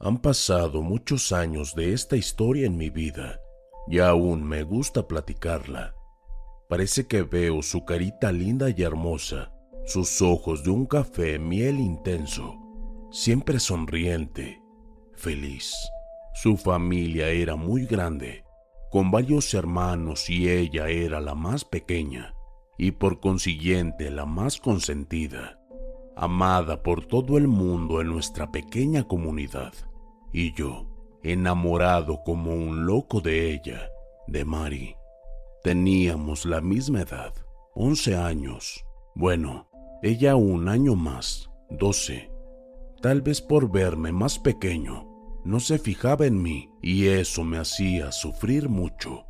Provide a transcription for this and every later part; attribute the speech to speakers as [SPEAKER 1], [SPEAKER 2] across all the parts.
[SPEAKER 1] Han pasado muchos años de esta historia en mi vida y aún me gusta platicarla. Parece que veo su carita linda y hermosa, sus ojos de un café miel intenso, siempre sonriente, feliz. Su familia era muy grande, con varios hermanos y ella era la más pequeña y por consiguiente la más consentida, amada por todo el mundo en nuestra pequeña comunidad. Y yo, enamorado como un loco de ella, de Mari. Teníamos la misma edad, 11 años. Bueno, ella un año más, 12. Tal vez por verme más pequeño, no se fijaba en mí y eso me hacía sufrir mucho.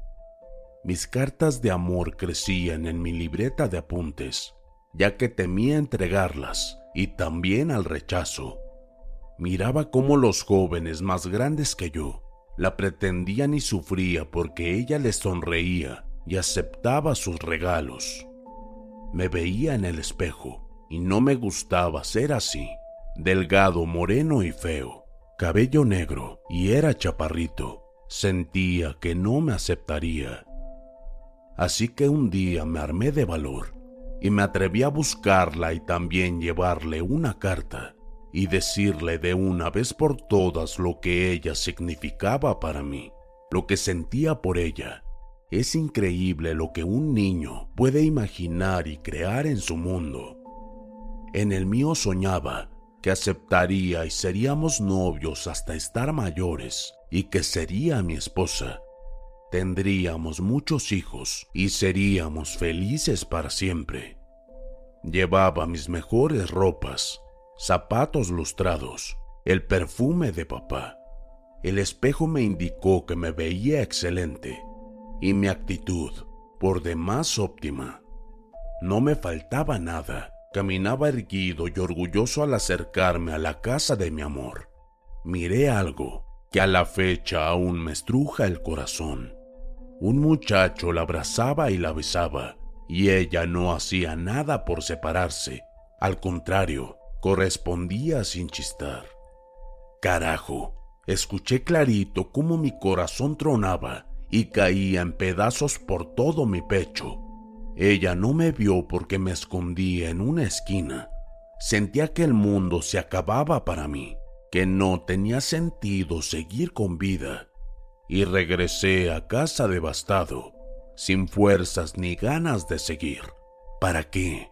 [SPEAKER 1] Mis cartas de amor crecían en mi libreta de apuntes, ya que temía entregarlas y también al rechazo. Miraba cómo los jóvenes más grandes que yo la pretendían y sufría porque ella les sonreía y aceptaba sus regalos. Me veía en el espejo y no me gustaba ser así, delgado, moreno y feo, cabello negro y era chaparrito. Sentía que no me aceptaría. Así que un día me armé de valor y me atreví a buscarla y también llevarle una carta y decirle de una vez por todas lo que ella significaba para mí, lo que sentía por ella. Es increíble lo que un niño puede imaginar y crear en su mundo. En el mío soñaba que aceptaría y seríamos novios hasta estar mayores y que sería mi esposa. Tendríamos muchos hijos y seríamos felices para siempre. Llevaba mis mejores ropas zapatos lustrados, el perfume de papá. El espejo me indicó que me veía excelente y mi actitud, por demás óptima. No me faltaba nada. Caminaba erguido y orgulloso al acercarme a la casa de mi amor. Miré algo que a la fecha aún me estruja el corazón. Un muchacho la abrazaba y la besaba, y ella no hacía nada por separarse. Al contrario, correspondía sin chistar. Carajo, escuché clarito cómo mi corazón tronaba y caía en pedazos por todo mi pecho. Ella no me vio porque me escondía en una esquina. Sentía que el mundo se acababa para mí, que no tenía sentido seguir con vida. Y regresé a casa devastado, sin fuerzas ni ganas de seguir. ¿Para qué?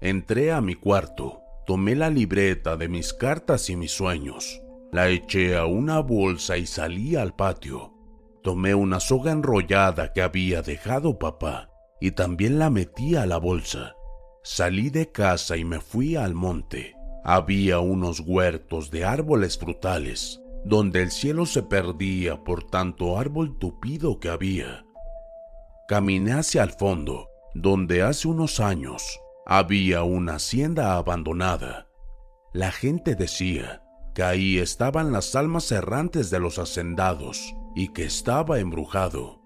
[SPEAKER 1] Entré a mi cuarto Tomé la libreta de mis cartas y mis sueños, la eché a una bolsa y salí al patio. Tomé una soga enrollada que había dejado papá y también la metí a la bolsa. Salí de casa y me fui al monte. Había unos huertos de árboles frutales, donde el cielo se perdía por tanto árbol tupido que había. Caminé hacia el fondo, donde hace unos años había una hacienda abandonada. La gente decía que ahí estaban las almas errantes de los hacendados y que estaba embrujado.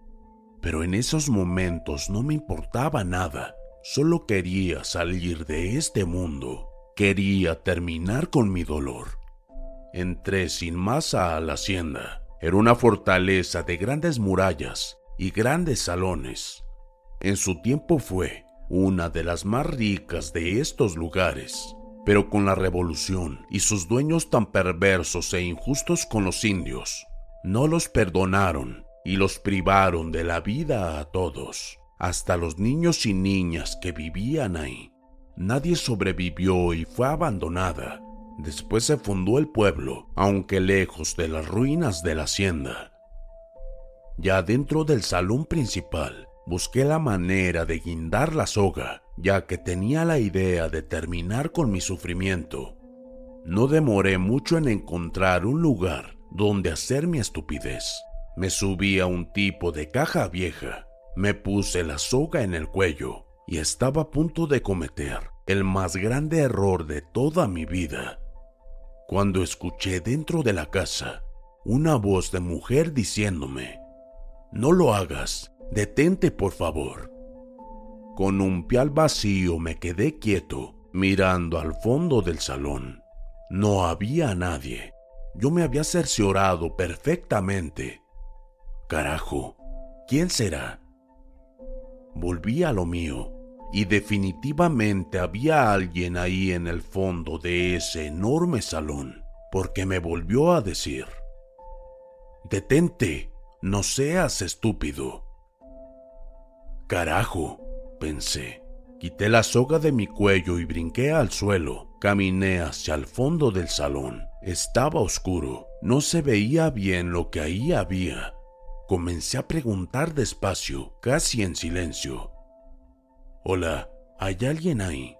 [SPEAKER 1] Pero en esos momentos no me importaba nada, solo quería salir de este mundo, quería terminar con mi dolor. Entré sin más a la hacienda. Era una fortaleza de grandes murallas y grandes salones. En su tiempo fue una de las más ricas de estos lugares. Pero con la revolución y sus dueños tan perversos e injustos con los indios, no los perdonaron y los privaron de la vida a todos, hasta los niños y niñas que vivían ahí. Nadie sobrevivió y fue abandonada. Después se fundó el pueblo, aunque lejos de las ruinas de la hacienda. Ya dentro del salón principal Busqué la manera de guindar la soga, ya que tenía la idea de terminar con mi sufrimiento. No demoré mucho en encontrar un lugar donde hacer mi estupidez. Me subí a un tipo de caja vieja, me puse la soga en el cuello y estaba a punto de cometer el más grande error de toda mi vida. Cuando escuché dentro de la casa una voz de mujer diciéndome, no lo hagas, detente por favor. Con un pie al vacío me quedé quieto, mirando al fondo del salón. No había nadie. Yo me había cerciorado perfectamente. Carajo, ¿quién será? Volví a lo mío, y definitivamente había alguien ahí en el fondo de ese enorme salón, porque me volvió a decir, Detente, no seas estúpido. Carajo, pensé. Quité la soga de mi cuello y brinqué al suelo. Caminé hacia el fondo del salón. Estaba oscuro. No se veía bien lo que ahí había. Comencé a preguntar despacio, casi en silencio. Hola, ¿hay alguien ahí?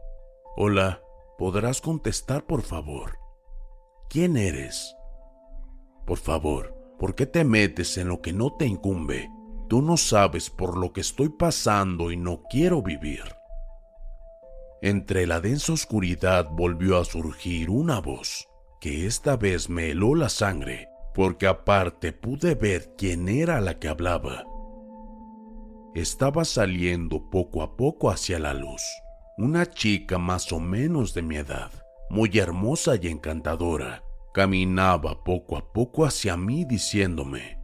[SPEAKER 1] Hola, ¿podrás contestar por favor? ¿Quién eres? Por favor, ¿Por qué te metes en lo que no te incumbe? Tú no sabes por lo que estoy pasando y no quiero vivir. Entre la densa oscuridad volvió a surgir una voz, que esta vez me heló la sangre, porque aparte pude ver quién era la que hablaba. Estaba saliendo poco a poco hacia la luz, una chica más o menos de mi edad, muy hermosa y encantadora, Caminaba poco a poco hacia mí diciéndome,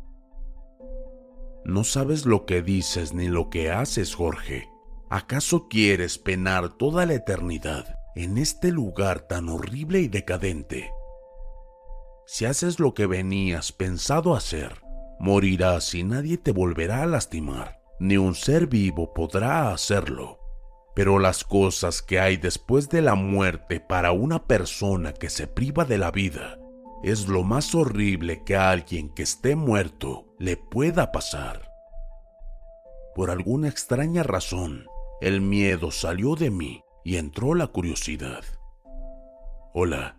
[SPEAKER 1] No sabes lo que dices ni lo que haces, Jorge. ¿Acaso quieres penar toda la eternidad en este lugar tan horrible y decadente? Si haces lo que venías pensado hacer, morirás y nadie te volverá a lastimar, ni un ser vivo podrá hacerlo. Pero las cosas que hay después de la muerte para una persona que se priva de la vida es lo más horrible que a alguien que esté muerto le pueda pasar. Por alguna extraña razón, el miedo salió de mí y entró la curiosidad. Hola,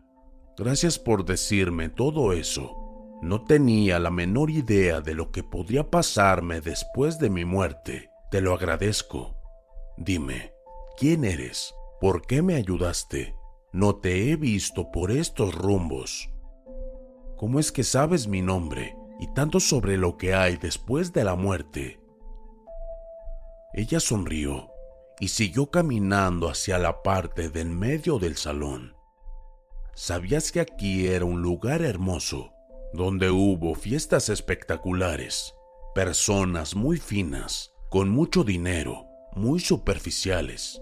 [SPEAKER 1] gracias por decirme todo eso. No tenía la menor idea de lo que podría pasarme después de mi muerte. Te lo agradezco. Dime, ¿quién eres? ¿Por qué me ayudaste? No te he visto por estos rumbos. ¿Cómo es que sabes mi nombre y tanto sobre lo que hay después de la muerte? Ella sonrió y siguió caminando hacia la parte de en medio del salón. ¿Sabías que aquí era un lugar hermoso, donde hubo fiestas espectaculares, personas muy finas, con mucho dinero, muy superficiales?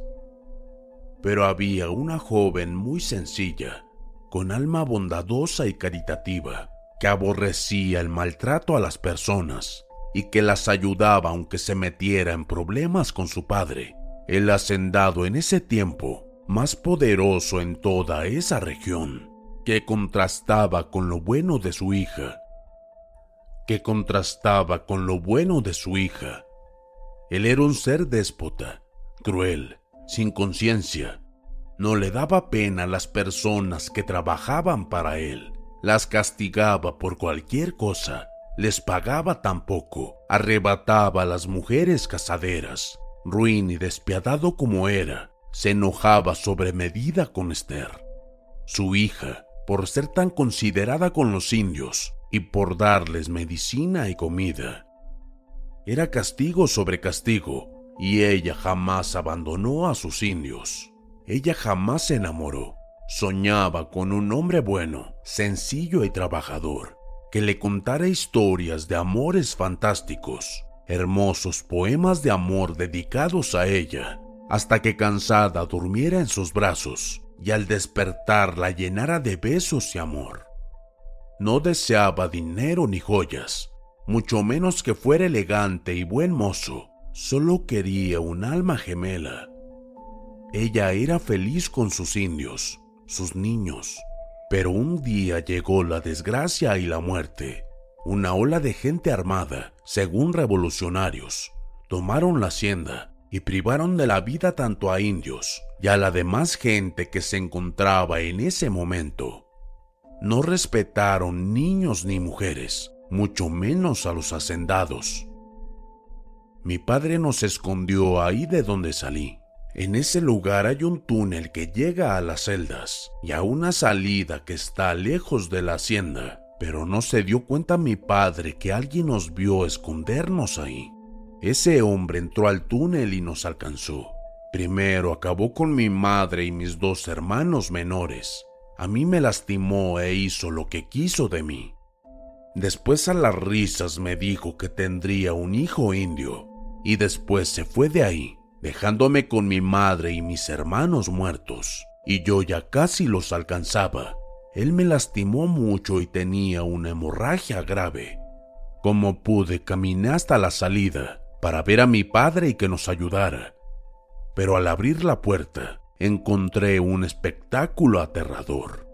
[SPEAKER 1] Pero había una joven muy sencilla, con alma bondadosa y caritativa, que aborrecía el maltrato a las personas y que las ayudaba aunque se metiera en problemas con su padre, el hacendado en ese tiempo más poderoso en toda esa región, que contrastaba con lo bueno de su hija, que contrastaba con lo bueno de su hija. Él era un ser déspota, cruel, sin conciencia, no le daba pena a las personas que trabajaban para él. Las castigaba por cualquier cosa. Les pagaba tan poco. Arrebataba a las mujeres casaderas. Ruin y despiadado como era, se enojaba sobre medida con Esther. Su hija, por ser tan considerada con los indios y por darles medicina y comida. Era castigo sobre castigo, y ella jamás abandonó a sus indios. Ella jamás se enamoró. Soñaba con un hombre bueno, sencillo y trabajador, que le contara historias de amores fantásticos, hermosos poemas de amor dedicados a ella, hasta que cansada durmiera en sus brazos y al despertar la llenara de besos y amor. No deseaba dinero ni joyas, mucho menos que fuera elegante y buen mozo, solo quería un alma gemela ella era feliz con sus indios, sus niños, pero un día llegó la desgracia y la muerte. Una ola de gente armada, según revolucionarios, tomaron la hacienda y privaron de la vida tanto a indios y a la demás gente que se encontraba en ese momento. no respetaron niños ni mujeres, mucho menos a los hacendados. Mi padre nos escondió ahí de donde salí. En ese lugar hay un túnel que llega a las celdas y a una salida que está lejos de la hacienda, pero no se dio cuenta mi padre que alguien nos vio escondernos ahí. Ese hombre entró al túnel y nos alcanzó. Primero acabó con mi madre y mis dos hermanos menores. A mí me lastimó e hizo lo que quiso de mí. Después a las risas me dijo que tendría un hijo indio y después se fue de ahí, dejándome con mi madre y mis hermanos muertos, y yo ya casi los alcanzaba. Él me lastimó mucho y tenía una hemorragia grave. Como pude, caminé hasta la salida para ver a mi padre y que nos ayudara. Pero al abrir la puerta, encontré un espectáculo aterrador.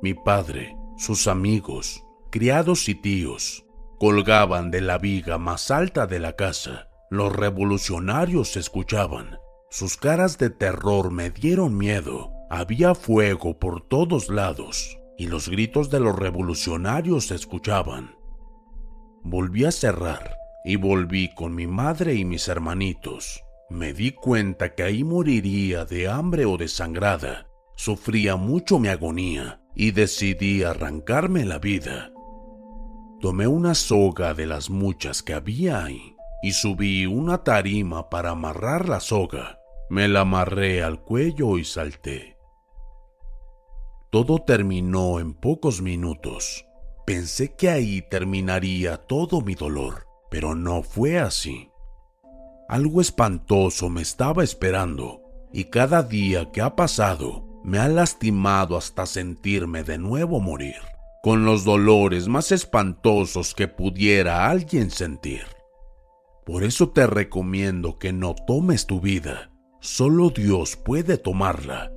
[SPEAKER 1] Mi padre, sus amigos, criados y tíos, colgaban de la viga más alta de la casa. Los revolucionarios se escuchaban. Sus caras de terror me dieron miedo. Había fuego por todos lados y los gritos de los revolucionarios se escuchaban. Volví a cerrar y volví con mi madre y mis hermanitos. Me di cuenta que ahí moriría de hambre o desangrada. Sufría mucho mi agonía y decidí arrancarme la vida. Tomé una soga de las muchas que había ahí y subí una tarima para amarrar la soga. Me la amarré al cuello y salté. Todo terminó en pocos minutos. Pensé que ahí terminaría todo mi dolor, pero no fue así. Algo espantoso me estaba esperando y cada día que ha pasado me ha lastimado hasta sentirme de nuevo morir con los dolores más espantosos que pudiera alguien sentir. Por eso te recomiendo que no tomes tu vida, solo Dios puede tomarla.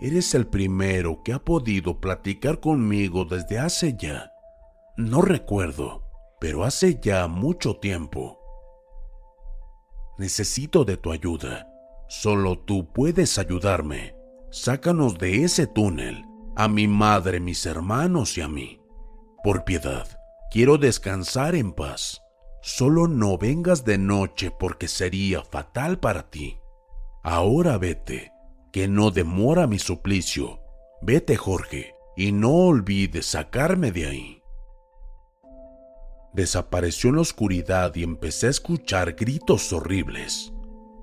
[SPEAKER 1] Eres el primero que ha podido platicar conmigo desde hace ya, no recuerdo, pero hace ya mucho tiempo. Necesito de tu ayuda, solo tú puedes ayudarme. Sácanos de ese túnel a mi madre, mis hermanos y a mí. Por piedad, quiero descansar en paz. Solo no vengas de noche porque sería fatal para ti. Ahora vete, que no demora mi suplicio. Vete, Jorge, y no olvides sacarme de ahí. Desapareció en la oscuridad y empecé a escuchar gritos horribles.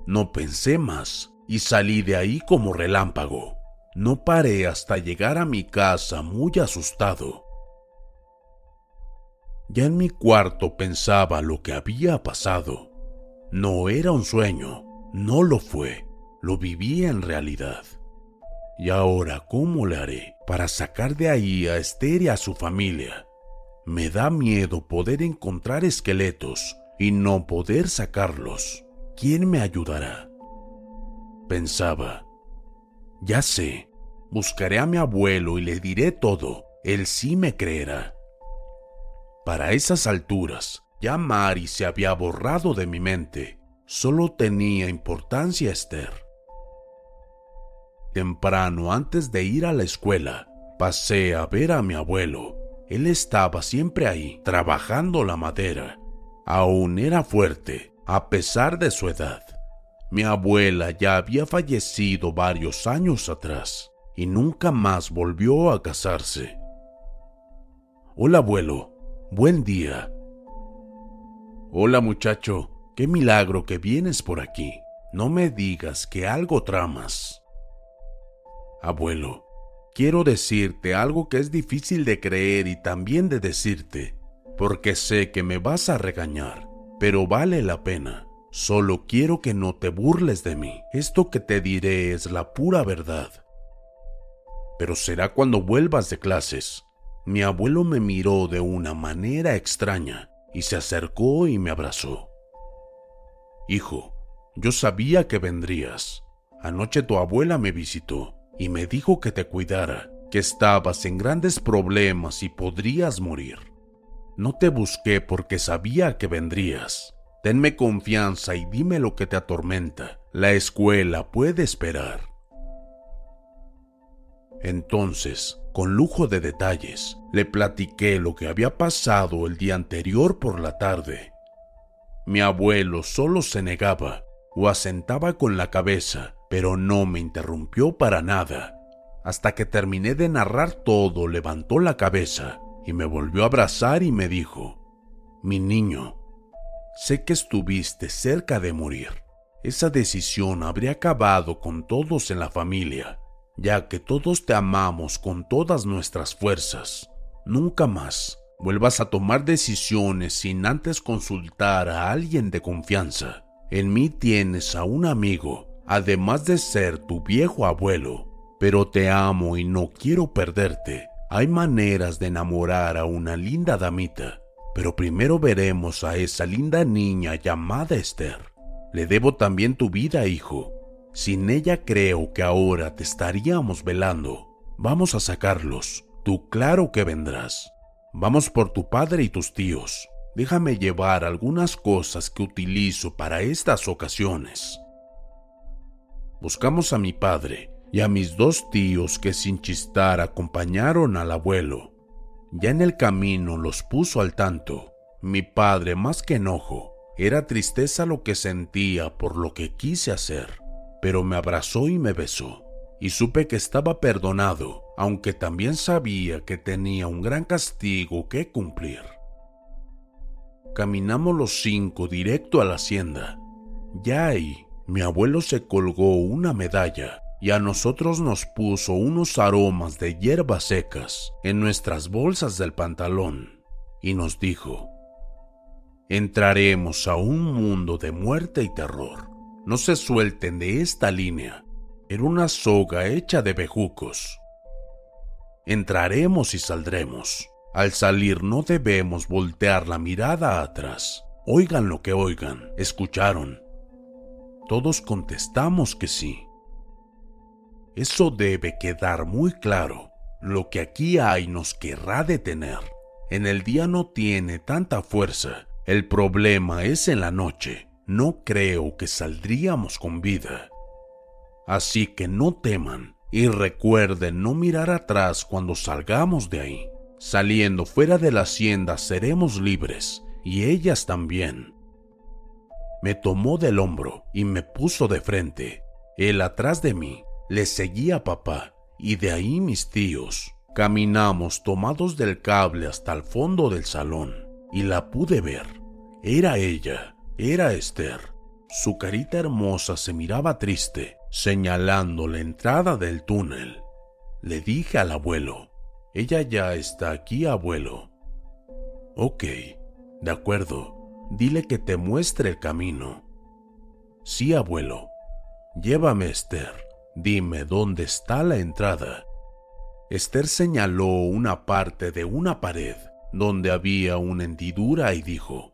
[SPEAKER 1] No pensé más y salí de ahí como relámpago. No paré hasta llegar a mi casa muy asustado. Ya en mi cuarto pensaba lo que había pasado. No era un sueño, no lo fue, lo vivía en realidad. Y ahora, ¿cómo le haré para sacar de ahí a Esther y a su familia? Me da miedo poder encontrar esqueletos y no poder sacarlos. ¿Quién me ayudará? Pensaba. Ya sé, buscaré a mi abuelo y le diré todo. Él sí me creerá. Para esas alturas, ya Mari se había borrado de mi mente. Solo tenía importancia Esther. Temprano antes de ir a la escuela, pasé a ver a mi abuelo. Él estaba siempre ahí, trabajando la madera. Aún era fuerte, a pesar de su edad. Mi abuela ya había fallecido varios años atrás y nunca más volvió a casarse. Hola abuelo, buen día. Hola muchacho, qué milagro que vienes por aquí. No me digas que algo tramas. Abuelo, quiero decirte algo que es difícil de creer y también de decirte, porque sé que me vas a regañar, pero vale la pena. Solo quiero que no te burles de mí. Esto que te diré es la pura verdad. Pero será cuando vuelvas de clases. Mi abuelo me miró de una manera extraña y se acercó y me abrazó. Hijo, yo sabía que vendrías. Anoche tu abuela me visitó y me dijo que te cuidara, que estabas en grandes problemas y podrías morir. No te busqué porque sabía que vendrías. Tenme confianza y dime lo que te atormenta. La escuela puede esperar. Entonces, con lujo de detalles, le platiqué lo que había pasado el día anterior por la tarde. Mi abuelo solo se negaba o asentaba con la cabeza, pero no me interrumpió para nada. Hasta que terminé de narrar todo, levantó la cabeza y me volvió a abrazar y me dijo, Mi niño, sé que estuviste cerca de morir. Esa decisión habría acabado con todos en la familia, ya que todos te amamos con todas nuestras fuerzas. Nunca más vuelvas a tomar decisiones sin antes consultar a alguien de confianza. En mí tienes a un amigo, además de ser tu viejo abuelo, pero te amo y no quiero perderte. Hay maneras de enamorar a una linda damita, pero primero veremos a esa linda niña llamada Esther. Le debo también tu vida, hijo. Sin ella creo que ahora te estaríamos velando. Vamos a sacarlos. Tú claro que vendrás. Vamos por tu padre y tus tíos. Déjame llevar algunas cosas que utilizo para estas ocasiones. Buscamos a mi padre y a mis dos tíos que sin chistar acompañaron al abuelo. Ya en el camino los puso al tanto. Mi padre, más que enojo, era tristeza lo que sentía por lo que quise hacer, pero me abrazó y me besó, y supe que estaba perdonado, aunque también sabía que tenía un gran castigo que cumplir. Caminamos los cinco directo a la hacienda. Ya ahí, mi abuelo se colgó una medalla y a nosotros nos puso unos aromas de hierbas secas en nuestras bolsas del pantalón y nos dijo, entraremos a un mundo de muerte y terror. No se suelten de esta línea. Era una soga hecha de bejucos. Entraremos y saldremos. Al salir no debemos voltear la mirada atrás. Oigan lo que oigan. ¿Escucharon? Todos contestamos que sí. Eso debe quedar muy claro. Lo que aquí hay nos querrá detener. En el día no tiene tanta fuerza el problema es en la noche. No creo que saldríamos con vida. Así que no teman y recuerden no mirar atrás cuando salgamos de ahí. Saliendo fuera de la hacienda seremos libres y ellas también. Me tomó del hombro y me puso de frente. Él atrás de mí le seguía papá y de ahí mis tíos. Caminamos tomados del cable hasta el fondo del salón y la pude ver. Era ella, era Esther. Su carita hermosa se miraba triste, señalando la entrada del túnel. Le dije al abuelo, ella ya está aquí, abuelo. Ok, de acuerdo, dile que te muestre el camino. Sí, abuelo. Llévame, Esther. Dime dónde está la entrada. Esther señaló una parte de una pared donde había una hendidura y dijo,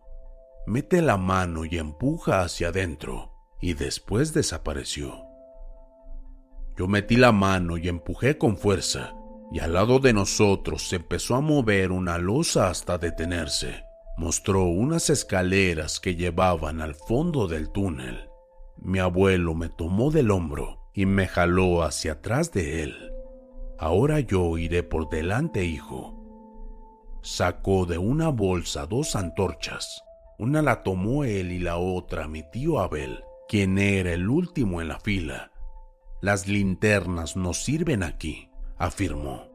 [SPEAKER 1] mete la mano y empuja hacia adentro, y después desapareció. Yo metí la mano y empujé con fuerza, y al lado de nosotros se empezó a mover una losa hasta detenerse. Mostró unas escaleras que llevaban al fondo del túnel. Mi abuelo me tomó del hombro y me jaló hacia atrás de él. Ahora yo iré por delante, hijo Sacó de una bolsa dos antorchas. Una la tomó él y la otra mi tío Abel, quien era el último en la fila. Las linternas nos sirven aquí, afirmó.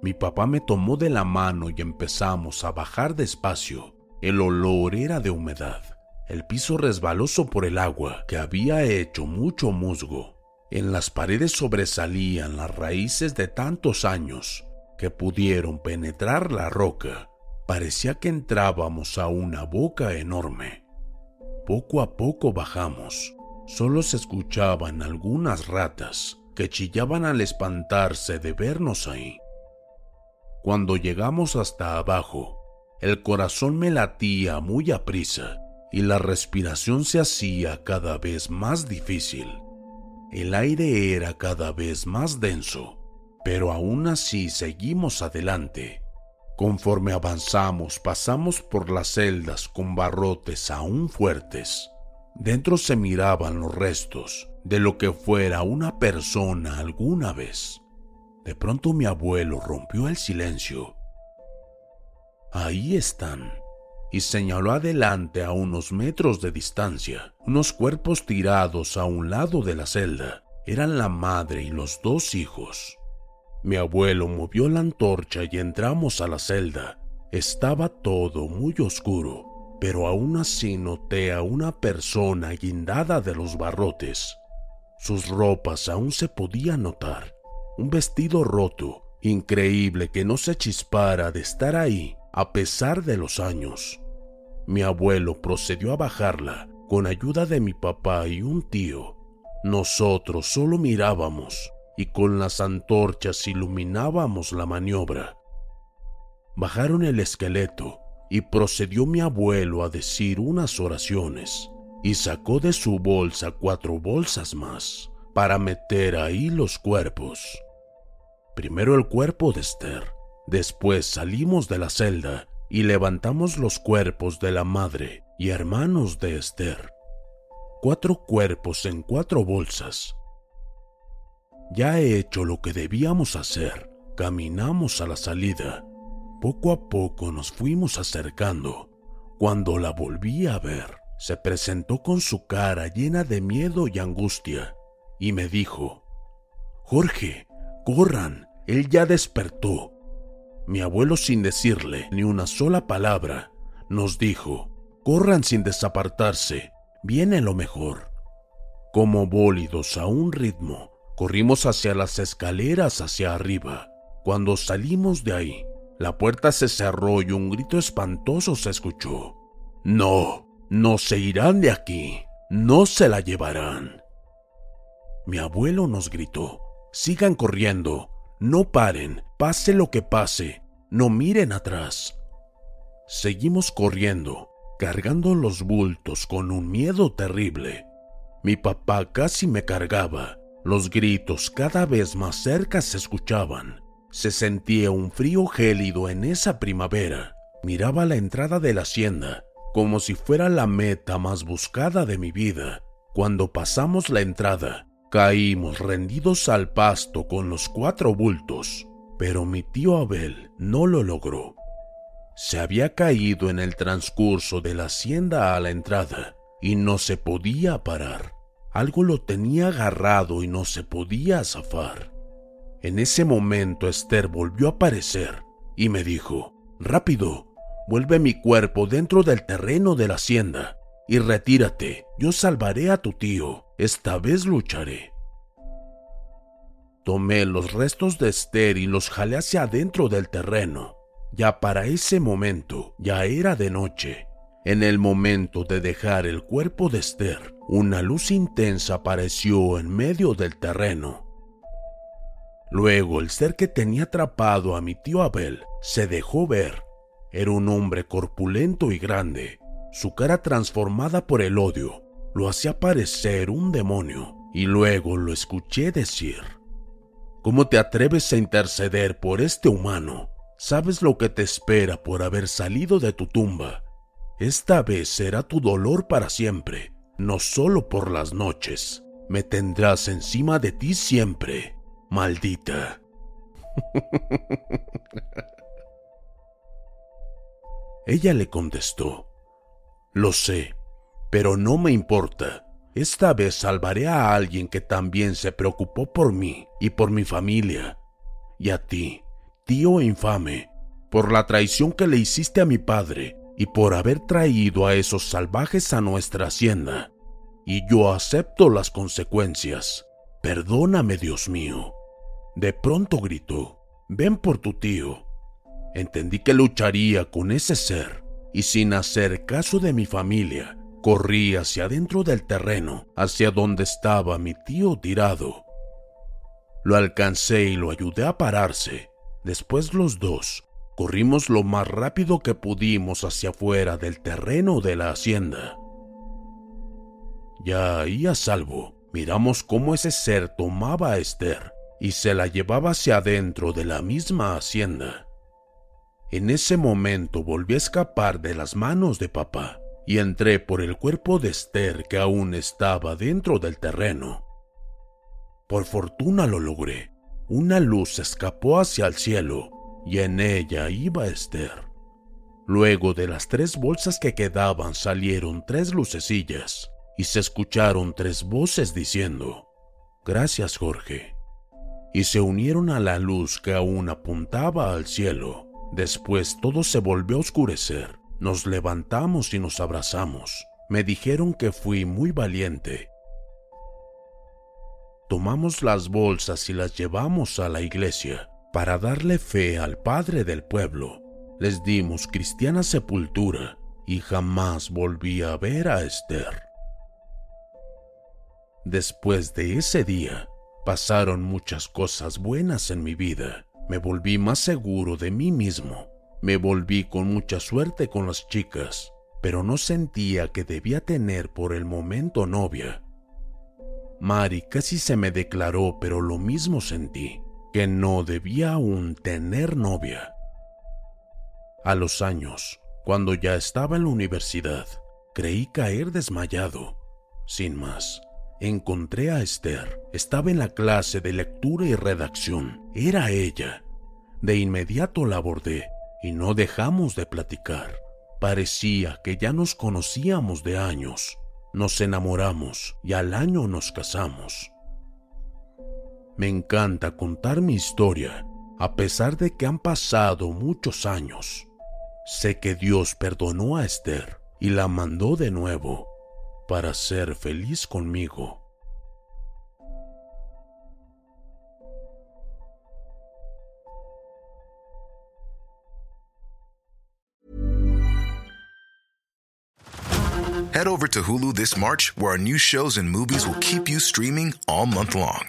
[SPEAKER 1] Mi papá me tomó de la mano y empezamos a bajar despacio. El olor era de humedad, el piso resbaloso por el agua que había hecho mucho musgo. En las paredes sobresalían las raíces de tantos años que pudieron penetrar la roca, parecía que entrábamos a una boca enorme. Poco a poco bajamos. Solo se escuchaban algunas ratas que chillaban al espantarse de vernos ahí. Cuando llegamos hasta abajo, el corazón me latía muy aprisa y la respiración se hacía cada vez más difícil. El aire era cada vez más denso pero aún así seguimos adelante. Conforme avanzamos pasamos por las celdas con barrotes aún fuertes. Dentro se miraban los restos de lo que fuera una persona alguna vez. De pronto mi abuelo rompió el silencio. Ahí están, y señaló adelante a unos metros de distancia, unos cuerpos tirados a un lado de la celda. Eran la madre y los dos hijos. Mi abuelo movió la antorcha y entramos a la celda. Estaba todo muy oscuro, pero aún así noté a una persona guindada de los barrotes. Sus ropas aún se podían notar. Un vestido roto, increíble que no se chispara de estar ahí a pesar de los años. Mi abuelo procedió a bajarla con ayuda de mi papá y un tío. Nosotros solo mirábamos y con las antorchas iluminábamos la maniobra. Bajaron el esqueleto y procedió mi abuelo a decir unas oraciones y sacó de su bolsa cuatro bolsas más para meter ahí los cuerpos. Primero el cuerpo de Esther, después salimos de la celda y levantamos los cuerpos de la madre y hermanos de Esther. Cuatro cuerpos en cuatro bolsas ya he hecho lo que debíamos hacer. Caminamos a la salida. Poco a poco nos fuimos acercando. Cuando la volví a ver, se presentó con su cara llena de miedo y angustia y me dijo, Jorge, corran, él ya despertó. Mi abuelo sin decirle ni una sola palabra, nos dijo, corran sin desapartarse, viene lo mejor. Como bólidos a un ritmo, Corrimos hacia las escaleras hacia arriba. Cuando salimos de ahí, la puerta se cerró y un grito espantoso se escuchó. No, no se irán de aquí, no se la llevarán. Mi abuelo nos gritó, sigan corriendo, no paren, pase lo que pase, no miren atrás. Seguimos corriendo, cargando los bultos con un miedo terrible. Mi papá casi me cargaba los gritos cada vez más cerca se escuchaban. Se sentía un frío gélido en esa primavera. Miraba la entrada de la hacienda como si fuera la meta más buscada de mi vida. Cuando pasamos la entrada, caímos rendidos al pasto con los cuatro bultos, pero mi tío Abel no lo logró. Se había caído en el transcurso de la hacienda a la entrada y no se podía parar. Algo lo tenía agarrado y no se podía zafar. En ese momento Esther volvió a aparecer y me dijo, rápido, vuelve mi cuerpo dentro del terreno de la hacienda y retírate, yo salvaré a tu tío, esta vez lucharé. Tomé los restos de Esther y los jalé hacia adentro del terreno. Ya para ese momento ya era de noche en el momento de dejar el cuerpo de Esther, una luz intensa apareció en medio del terreno. Luego el ser que tenía atrapado a mi tío Abel se dejó ver. Era un hombre corpulento y grande. Su cara transformada por el odio lo hacía parecer un demonio. Y luego lo escuché decir, ¿Cómo te atreves a interceder por este humano? ¿Sabes lo que te espera por haber salido de tu tumba esta vez será tu dolor para siempre, no solo por las noches. Me tendrás encima de ti siempre, maldita. Ella le contestó, Lo sé, pero no me importa. Esta vez salvaré a alguien que también se preocupó por mí y por mi familia. Y a ti, tío infame, por la traición que le hiciste a mi padre y por haber traído a esos salvajes a nuestra hacienda. Y yo acepto las consecuencias. Perdóname, Dios mío. De pronto gritó, ven por tu tío. Entendí que lucharía con ese ser, y sin hacer caso de mi familia, corrí hacia adentro del terreno, hacia donde estaba mi tío tirado. Lo alcancé y lo ayudé a pararse. Después los dos Corrimos lo más rápido que pudimos hacia afuera del terreno de la hacienda. Ya ahí a salvo, miramos cómo ese ser tomaba a Esther y se la llevaba hacia adentro de la misma hacienda. En ese momento volví a escapar de las manos de papá y entré por el cuerpo de Esther que aún estaba dentro del terreno. Por fortuna lo logré, una luz escapó hacia el cielo y en ella iba Esther. Luego de las tres bolsas que quedaban salieron tres lucecillas y se escucharon tres voces diciendo, Gracias Jorge. Y se unieron a la luz que aún apuntaba al cielo. Después todo se volvió a oscurecer. Nos levantamos y nos abrazamos. Me dijeron que fui muy valiente. Tomamos las bolsas y las llevamos a la iglesia para darle fe al Padre del pueblo. Les dimos cristiana sepultura y jamás volví a ver a Esther. Después de ese día, pasaron muchas cosas buenas en mi vida. Me volví más seguro de mí mismo. Me volví con mucha suerte con las chicas, pero no sentía que debía tener por el momento novia. Mari casi se me declaró, pero lo mismo sentí, que no debía aún tener novia. A los años, cuando ya estaba en la universidad, creí caer desmayado. Sin más, encontré a Esther. Estaba en la clase de lectura y redacción. Era ella. De inmediato la abordé y no dejamos de platicar. Parecía que ya nos conocíamos de años. Nos enamoramos y al año nos casamos. Me encanta contar mi historia, a pesar de que han pasado muchos años. Sé que Dios perdonó a Esther y la mandó de nuevo para ser feliz conmigo.
[SPEAKER 2] Head over to Hulu this March, where our new shows and movies will keep you streaming all month long.